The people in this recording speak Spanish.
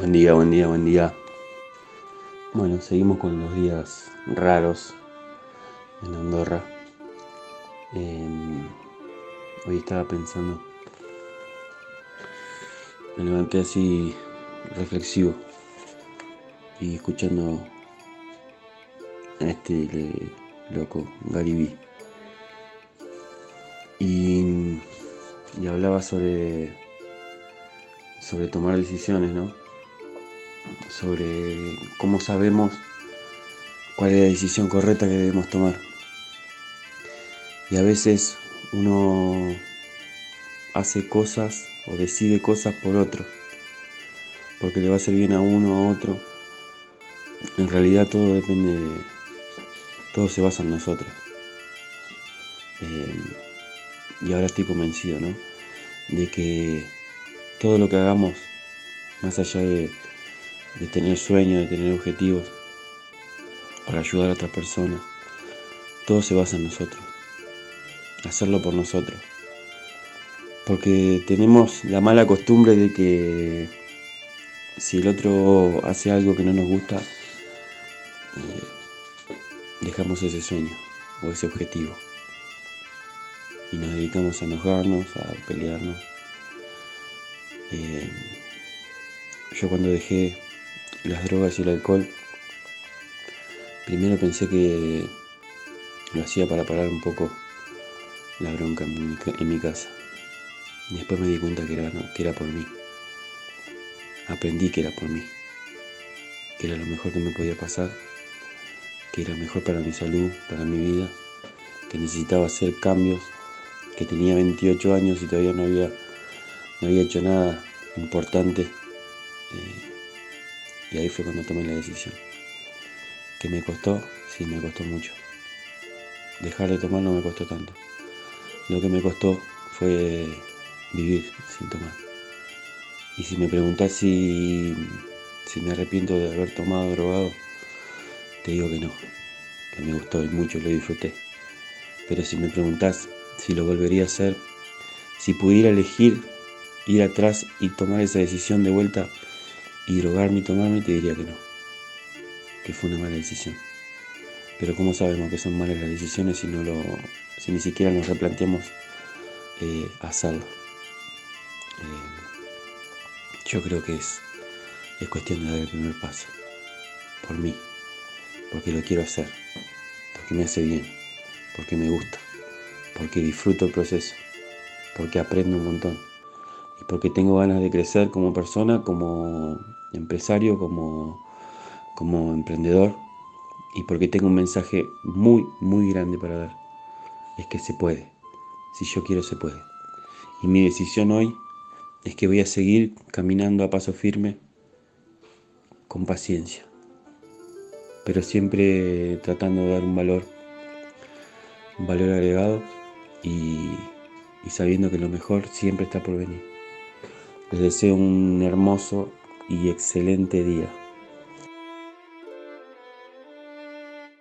Buen día, buen día, buen día. Bueno, seguimos con los días raros en Andorra. Em, hoy estaba pensando, me levanté así reflexivo y escuchando a este loco Gary Y, y hablaba sobre, sobre tomar decisiones, ¿no? Sobre cómo sabemos cuál es la decisión correcta que debemos tomar. Y a veces uno hace cosas o decide cosas por otro, porque le va a hacer bien a uno a otro. En realidad todo depende, todo se basa en nosotros. Eh, y ahora estoy convencido, ¿no? De que todo lo que hagamos, más allá de de tener sueños, de tener objetivos, para ayudar a otras personas. Todo se basa en nosotros, hacerlo por nosotros. Porque tenemos la mala costumbre de que si el otro hace algo que no nos gusta, eh, dejamos ese sueño o ese objetivo. Y nos dedicamos a enojarnos, a pelearnos. Eh, yo cuando dejé las drogas y el alcohol, primero pensé que lo hacía para parar un poco la bronca en mi, casa. Y después me di cuenta que era, que era por mí. Aprendí que era por mí. Que era lo mejor que me podía pasar. Que era mejor para mi salud, para mi vida. Que necesitaba hacer cambios. Que tenía 28 años y todavía no había, no había hecho nada importante. Eh, y ahí fue cuando tomé la decisión. ¿Que me costó? Sí, me costó mucho. Dejar de tomar no me costó tanto. Lo que me costó fue vivir sin tomar. Y si me preguntas si, si me arrepiento de haber tomado drogado, te digo que no, que me gustó y mucho lo disfruté. Pero si me preguntas si lo volvería a hacer, si pudiera elegir ir atrás y tomar esa decisión de vuelta, y drogarme y tomarme, te diría que no, que fue una mala decisión. Pero ¿cómo sabemos que son malas las decisiones si, no lo, si ni siquiera nos replanteamos eh, hacerlo? Eh, yo creo que es, es cuestión de dar el primer paso, por mí, porque lo quiero hacer, porque me hace bien, porque me gusta, porque disfruto el proceso, porque aprendo un montón porque tengo ganas de crecer como persona, como empresario, como, como emprendedor y porque tengo un mensaje muy, muy grande para dar. Es que se puede. Si yo quiero, se puede. Y mi decisión hoy es que voy a seguir caminando a paso firme, con paciencia, pero siempre tratando de dar un valor, un valor agregado y sabiendo que lo mejor siempre está por venir. Les deseo un hermoso y excelente día.